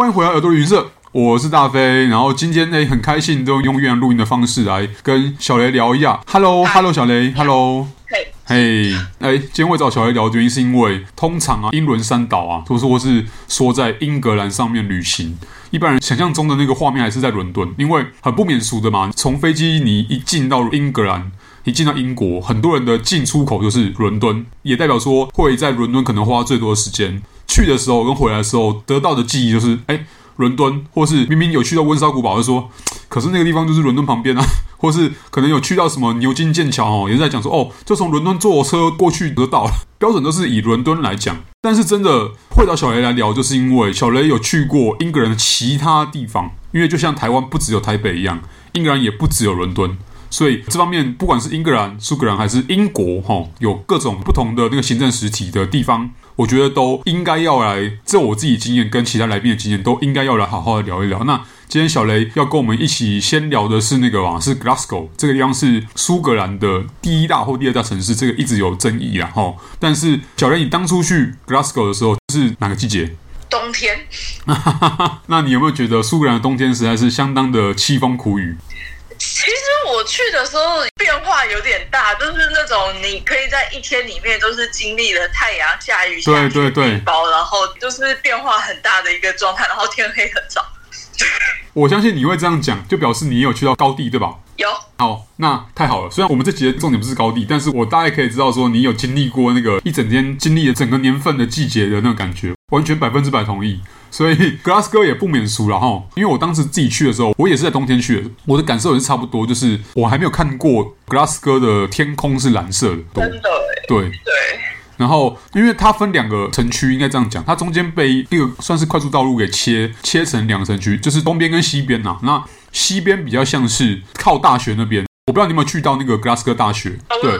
欢迎回来耳朵旅行社，我是大飞。然后今天呢，很开心，都用越南录音的方式来跟小雷聊一下。Hello，Hello，小雷，Hello。嘿，嘿，哎，今天会找小雷聊的原因是因为，通常啊，英伦三岛啊，或是或是说在英格兰上面旅行，一般人想象中的那个画面还是在伦敦，因为很不免俗的嘛。从飞机你一进到英格兰，一进到英国，很多人的进出口就是伦敦，也代表说会在伦敦可能花最多的时间。去的时候跟回来的时候得到的记忆就是，哎，伦敦，或是明明有去到温莎古堡，就说，可是那个地方就是伦敦旁边啊，或是可能有去到什么牛津剑桥哦，也是在讲说，哦，就从伦敦坐车过去得到了，标准都是以伦敦来讲。但是真的会找小雷来聊，就是因为小雷有去过英格兰的其他地方，因为就像台湾不只有台北一样，英格兰也不只有伦敦。所以这方面，不管是英格兰、苏格兰还是英国，哈，有各种不同的那个行政实体的地方，我觉得都应该要来。这我自己经验跟其他来宾的经验，都应该要来好好的聊一聊。那今天小雷要跟我们一起先聊的是那个啊，是 Glasgow 这个地方是苏格兰的第一大或第二大城市，这个一直有争议啊，哈。但是小雷，你当初去 Glasgow 的时候是哪个季节？冬天。那你有没有觉得苏格兰的冬天实在是相当的凄风苦雨？我去的时候变化有点大，就是那种你可以在一天里面都是经历了太阳、下雨、下雪、对对对，包，然后就是变化很大的一个状态，然后天黑很早。我相信你会这样讲，就表示你也有去到高地，对吧？有。好，那太好了。虽然我们这集的重点不是高地，但是我大概可以知道说你有经历过那个一整天经历了整个年份的季节的那种感觉，完全百分之百同意。所以 Glasgow 也不免俗了哈，因为我当时自己去的时候，我也是在冬天去的，我的感受也是差不多，就是我还没有看过 Glasgow 的天空是蓝色的，真的，对对。然后，因为它分两个城区，应该这样讲，它中间被那个算是快速道路给切切成两个城区，就是东边跟西边呐。那西边比较像是靠大学那边。我不知道你有没有去到那个格拉斯哥大学？对、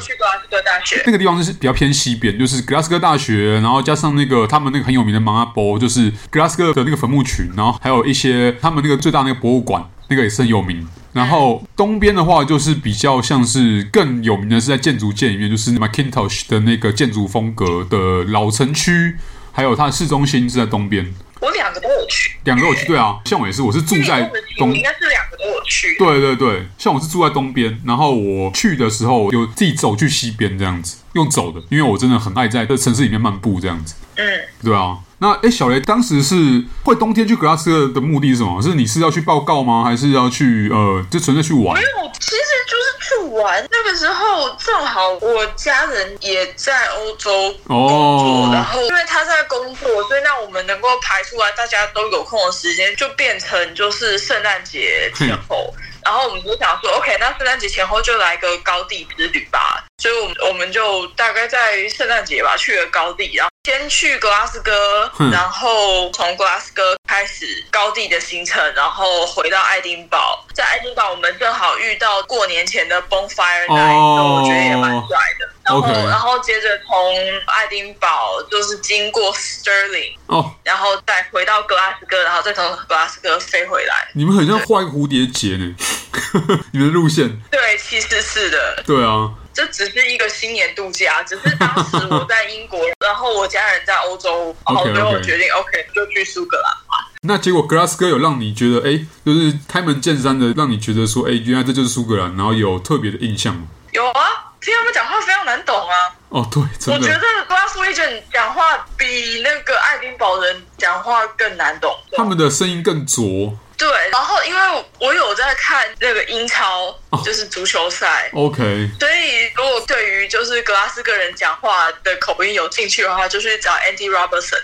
哥大学。那个地方就是比较偏西边，就是格拉斯哥大学，然后加上那个他们那个很有名的芒阿波，就是格拉斯哥的那个坟墓群，然后还有一些他们那个最大那个博物馆，那个也是很有名。然后东边的话，就是比较像是更有名的是在建筑界里面，就是马 Kintosh 的那个建筑风格的老城区，还有它的市中心是在东边。我两个都有去，两个都有去，对啊，像我也是，我是住在东，应该是两个都有去。对对对，像我是住在东边，然后我去的时候有自己走去西边这样子，用走的，因为我真的很爱在这城市里面漫步这样子。嗯，对啊。那哎，小雷当时是会冬天去格拉斯哥的目的是什么？是你是要去报告吗？还是要去呃，就纯粹去玩？没有，其实就是去玩。那个时候正好我家人也在欧洲工作，哦、然后因为他在工作，所以那我们能够排出来大家都有空的时间，就变成就是圣诞节前后。然后我们就想说，OK，那圣诞节前后就来个高地之旅吧。所以，我们我们就大概在圣诞节吧去了高地，然后先去格拉斯哥，然后从格拉斯哥开始高地的行程，然后回到爱丁堡。在爱丁堡，我们正好遇到过年前的 Bonfire Night，哦，我觉得也蛮帅的。然后，okay. 然后接着从爱丁堡就是经过 Stirling，哦，然后再回到格拉斯哥，然后再从格拉斯哥飞回来。你们很像画一个蝴蝶结呢，你们的路线。对，其实是的。对啊。这只是一个新年度假，只是当时我在英国，然后我家人在欧洲，然后最后决定 OK, 就去苏格兰嘛。那结果格拉斯哥有让你觉得，哎，就是开门见山的让你觉得说，哎，原来这就是苏格兰，然后有特别的印象吗？有啊，听他们讲话非常难懂啊。哦，对，真的。我觉得格拉斯维人讲话比那个爱丁堡人讲话更难懂，他们的声音更浊。对，然后因为我有在看那个英超，就是足球赛。Oh, OK。所以如果对于就是格拉斯哥人讲话的口音有兴趣的话，就去找 Andy Robertson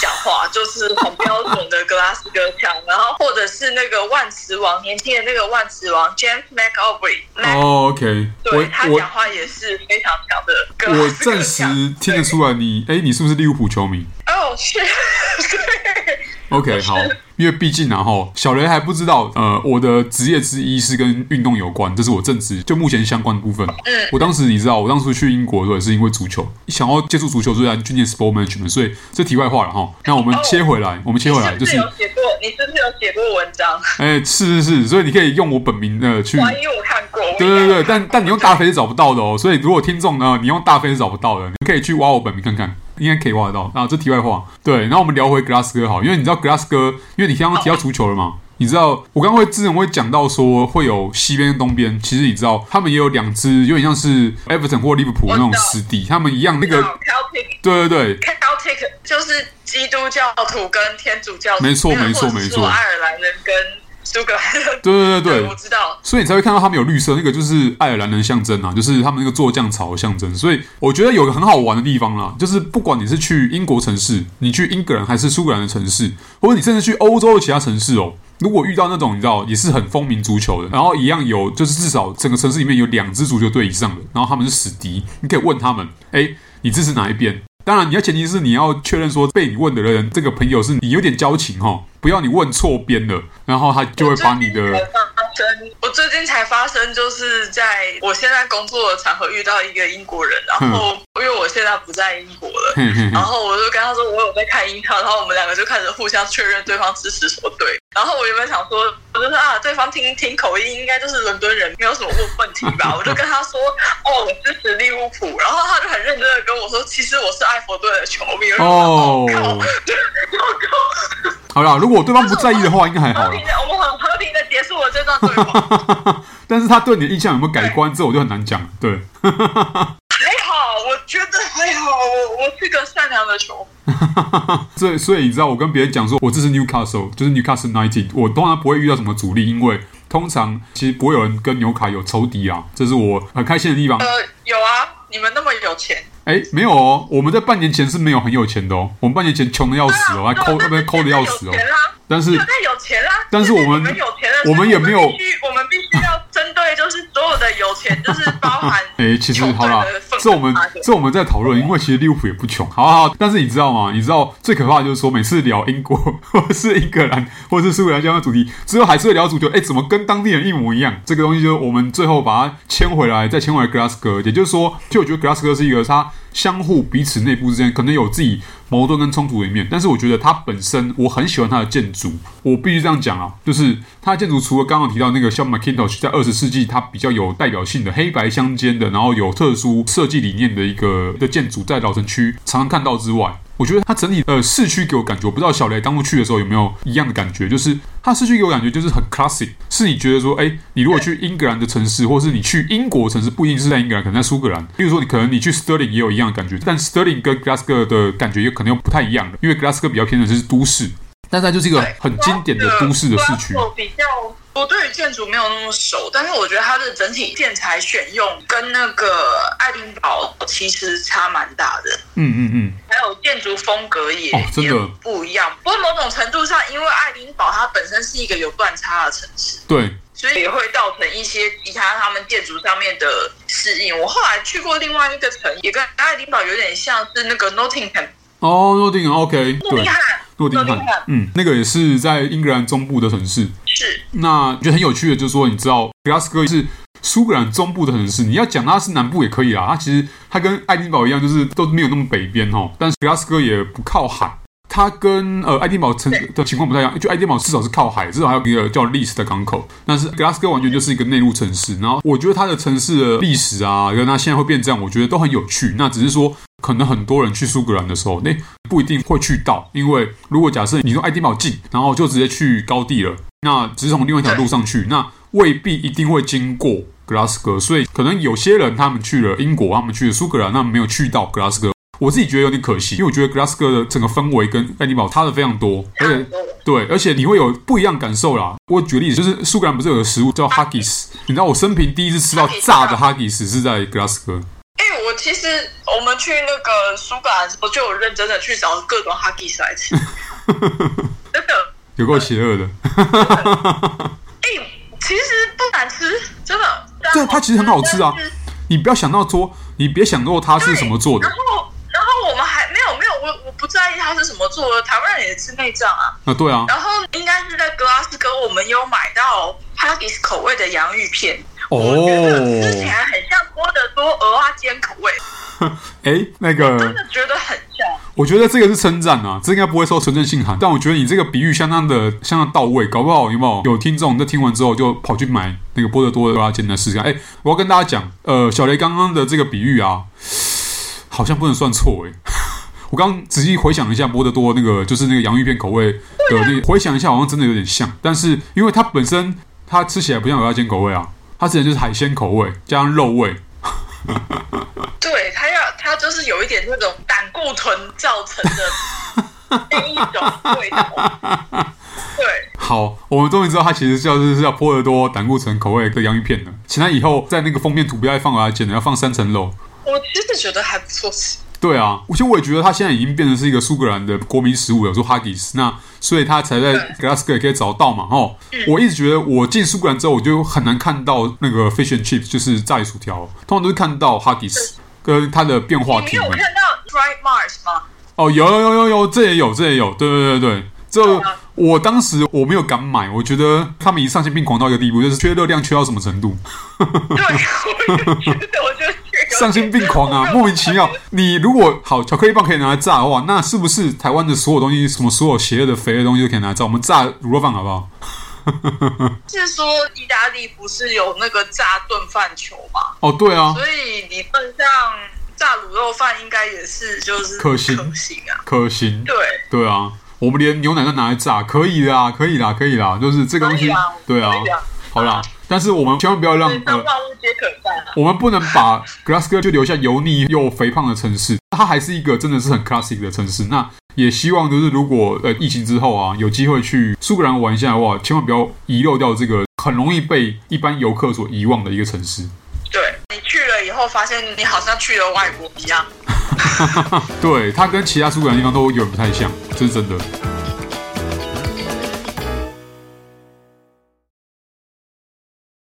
讲话，就是很标准的格拉斯哥腔。然后或者是那个万磁王，年轻的那个万磁王 James McAvoy。哦，OK。对，他讲话也是非常强的格拉斯哥腔。我暂时听得出来你，你哎，你是不是利物浦球迷？哦，是。对。OK，好。因为毕竟然后小雷还不知道，呃，我的职业之一是跟运动有关，这是我正职，就目前相关的部分。嗯，我当时你知道，我当初去英国的时候也是因为足球，想要接触足球，所以来去念 sport management。所以这题外话了哈。那我们切回来，哦、我们切回来，就是有写过，你是不是有写过文章？哎，是是是，所以你可以用我本名的去。万一我看过。对对对，但但你用大飞是找不到的哦。所以如果听众呢，你用大飞是找不到的，你可以去挖我本名看看。应该可以挖得到啊。这题外话，对。然后我们聊回 Glass 哥好，因为你知道 Glass 哥，因为你刚刚提到足球了嘛。你知道我刚刚会之前会讲到说会有西边跟东边，其实你知道他们也有两支有点像是 Everton 或利物浦那种师弟，他们一样那个。Celtic, 对对对。Celtic 就是基督教徒跟天主教徒。没错没错没错。爱尔兰人跟苏格兰对对对，对，我知道。所以你才会看到他们有绿色，那个就是爱尔兰人象征啊，就是他们那个做酱草的象征。所以我觉得有个很好玩的地方啦，就是不管你是去英国城市，你去英格兰还是苏格兰的城市，或者你甚至去欧洲的其他城市哦。如果遇到那种你知道也是很风靡足球的，然后一样有就是至少整个城市里面有两支足球队以上的，然后他们是死敌，你可以问他们，哎，你支持哪一边？当然你要前提是你要确认说被你问的人这个朋友是你有点交情哈、哦，不要你问错边了，然后他就会把你的。我最近才发生，就是在我现在工作的场合遇到一个英国人，然后因为我现在不在英国了，然后我就跟他说我有在看英超，然后我们两个就开始互相确认对方支持什么队。然后我原本想说，我就说啊，对方听听口音应该就是伦敦人，没有什么问问题吧？我就跟他说，哦，我支持利物浦。然后他就很认真的跟我说，其实我是艾佛顿的球迷。哦，好了，如果对方不在意的话，应该还好。我们很和平的结束了这段对话。但是他对你的印象有没有改观？这我就很难讲。对。还好，我觉得还好。我我是个善良的球迷。所以所以你知道，我跟别人讲说我支持 Newcastle，就是 Newcastle United，我通常不会遇到什么阻力，因为通常其实不会有人跟纽卡有仇敌啊，这是我很开心的地方。呃，有啊，你们那么有钱。哎，没有哦，我们在半年前是没有很有钱的哦，我们半年前穷的要死哦，还抠那边抠的要死哦。但是太有钱啦，但是我们我们也没有，我们必须要针对就是所有的有钱，就是包含哎，其实好啦，这我们这我们在讨论，因为其实利物浦也不穷，好好好。但是你知道吗？你知道最可怕的就是说，每次聊英国 或者是英格兰或者是苏格兰这样的主题，之后还是会聊足球，哎，怎么跟当地人一模一样？这个东西就是我们最后把它牵回来，再牵回来格拉斯哥。也就是说，就我觉得格拉斯哥是一个他。相互彼此内部之间可能有自己矛盾跟冲突的一面，但是我觉得它本身我很喜欢它的建筑。我必须这样讲啊，就是它的建筑除了刚刚提到那个像 Mackintosh 在二十世纪它比较有代表性的黑白相间的，然后有特殊设计理念的一个的建筑，在老城区常常看到之外。我觉得它整体呃市区给我感觉，我不知道小雷当初去的时候有没有一样的感觉，就是它市区给我感觉就是很 classic，是你觉得说，哎，你如果去英格兰的城市，或是你去英国城市，不一定是在英格兰，可能在苏格兰，比如说你可能你去 Stirling 也有一样的感觉，但 Stirling 跟 Glasgow 的感觉也可能又不太一样的，因为 Glasgow 比较偏的是都市，但它就是一个很经典的都市的市区。比较我对于建筑没有那么熟，但是我觉得它的整体建材选用跟那个爱丁堡其实差蛮大的。嗯嗯嗯，还有建筑风格也、哦、真的也不一样。不过某种程度上，因为爱丁堡它本身是一个有断差的城市，对，所以也会造成一些其他他们建筑上面的适应。我后来去过另外一个城，也跟爱丁堡有点像是那个 Nottingham。哦，诺丁汉，OK，诺丁汉，诺丁汉，嗯，那个也是在英格兰中部的城市。是，那觉得很有趣的，就是说，你知道，格拉斯哥是苏格兰中部的城市。你要讲它是南部也可以啊，它其实它跟爱丁堡一样，就是都没有那么北边哦。但是格拉斯哥也不靠海，它跟呃爱丁堡城的情况不太一样。就爱丁堡至少是靠海，至少还有一个叫历史的港口。但是格拉斯哥完全就是一个内陆城市。然后我觉得它的城市的历史啊，跟它现在会变这样，我觉得都很有趣。那只是说。可能很多人去苏格兰的时候，那不一定会去到，因为如果假设你从爱丁堡近，然后就直接去高地了，那只是从另外一条路上去，那未必一定会经过格拉斯哥，所以可能有些人他们去了英国，他们去了苏格兰，那没有去到格拉斯哥，我自己觉得有点可惜，因为我觉得格拉斯哥的整个氛围跟爱丁堡差的非常多，而且对，而且你会有不一样感受啦。我举个例子，就是苏格兰不是有个食物叫 Haggis，你知道我生平第一次吃到炸的 Haggis 是在格拉斯哥。哎，我其实我们去那个苏格兰的时候，就有认真的去找各种哈吉斯来吃，真的有够邪恶的。哎，其实不难吃，真的。对，它其实很好吃啊。你不要想到说，你别想过它是什么做的。然后，然后我们还没有没有，我我不在意它是什么做的。台湾人也吃内脏啊。啊，对啊。然后应该是在格拉斯哥，我们有买到哈吉斯口味的洋芋片。哦，吃起来很像波德多鹅啊煎口味。哎，那个真的觉得很像。我觉得这个是称赞啊，这应该不会收存证信函。但我觉得你这个比喻相当的相当到位，搞不好有没有有听众在听完之后就跑去买那个波德多蚵仔煎来试试看。哎，我要跟大家讲，呃，小雷刚刚的这个比喻啊，好像不能算错哎。我刚仔细回想一下，波德多那个就是那个洋芋片口味的那个，回想一下好像真的有点像，但是因为它本身它吃起来不像蚵仔煎口味啊，它之前就是海鲜口味加上肉味。就是有一点那种胆固醇造成的另一种味道。对，好，我们终于知道它其实叫是是叫波尔多胆固醇口味的洋芋片了。请他以后在那个封面图不要放蚵仔煎的，要放三层肉。我其实觉得还不错吃。对啊，其实我也觉得它现在已经变成是一个苏格兰的国民食物，了说哈吉斯，那所以它才在 Glasgow 也可以找到嘛。哦，嗯、我一直觉得我进苏格兰之后，我就很难看到那个 fish and chips，就是炸鱼薯条，通常都是看到哈吉斯跟它的变化。你有看到 Dried Mars 吗？哦，有有有有有，这也有这也有，对对对对，这。我当时我没有敢买，我觉得他们已经丧心病狂到一个地步，就是缺热量缺到什么程度？对，我就觉得，我就丧心病狂啊，莫名其妙。你如果好巧克力棒可以拿来炸的话，那是不是台湾的所有东西，什么所有邪恶的肥的东西都可以拿来炸？我们炸卤肉饭好不好？是说意大利不是有那个炸炖饭球吗？哦，对啊，所以理论上炸卤肉饭应该也是就是可行。可行啊，可行。对。对啊。我们连牛奶都拿来炸，可以啦，可以啦，可以啦，就是这个东西，对啊，好啦，但是我们千万不要让呃，我们不能把 Glasgow 就留下油腻又肥胖的城市，它还是一个真的是很 classic 的城市。那也希望就是如果呃疫情之后啊，有机会去苏格兰玩一下的话，千万不要遗漏掉这个很容易被一般游客所遗忘的一个城市。对，你去了以后，发现你好像去了外国一样。对，它跟其他苏格兰地方都有点不太像，这是真的。